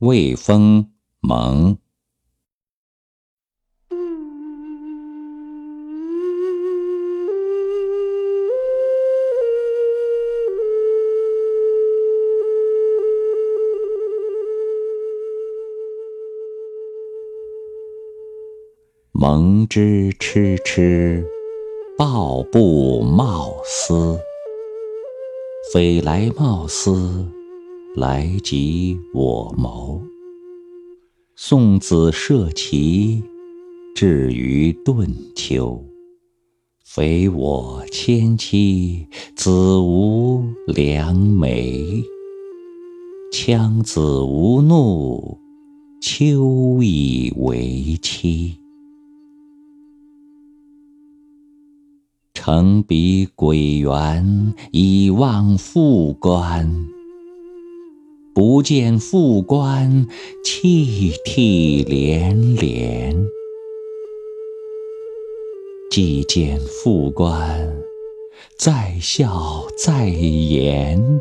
魏风·蒙。蒙之蚩蚩，抱布贸丝。匪来贸丝，来及我谋。送子涉淇，至于顿丘。非我迁妻，子无良媒。羌子无怒，秋以为期。乘彼轨原，以望复关。不见复关，泣涕连连。既见复关，在笑在颜。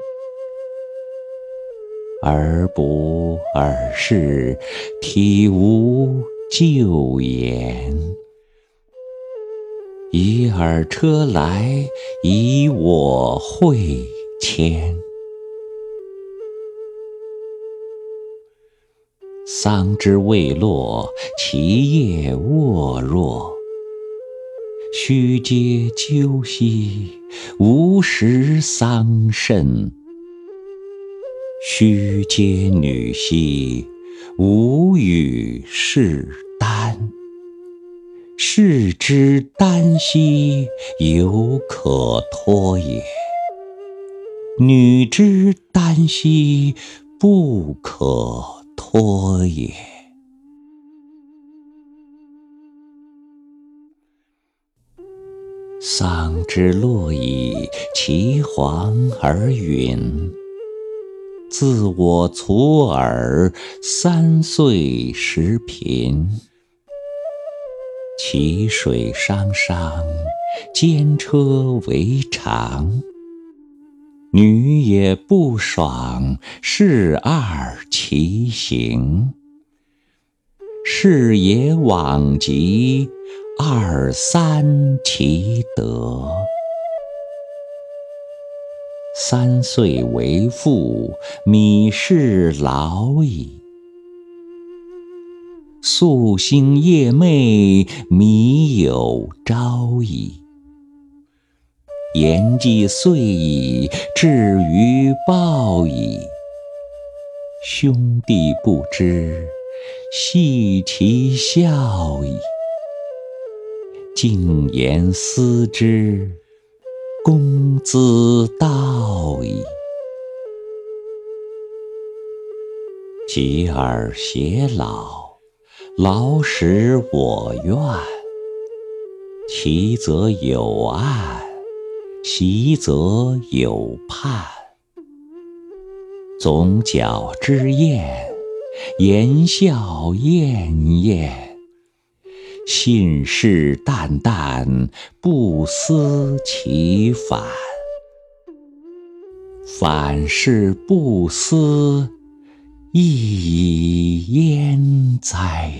而不尔事，体无咎言。以尔车来，以我会迁。桑枝未落，其叶沃若。须嗟鸠兮，无食桑葚。须嗟女兮，无与士耽。士之耽兮，犹可脱也；女之耽兮，不可脱也。桑之落矣，其黄而陨。自我徂尔，三岁时贫。其水汤汤，兼车为长。女也不爽，是二其行。士也往极，二三其德。三岁为妇，米氏老矣。夙兴夜寐，米有朝矣。言既遂矣，至于报矣。兄弟不知，系其笑矣。静言思之，公兹道矣。及尔偕老。老使我怨，其则有岸，习则有盼。总角之宴，言笑晏晏。信誓旦旦，不思其反。反是不思，亦已焉哉！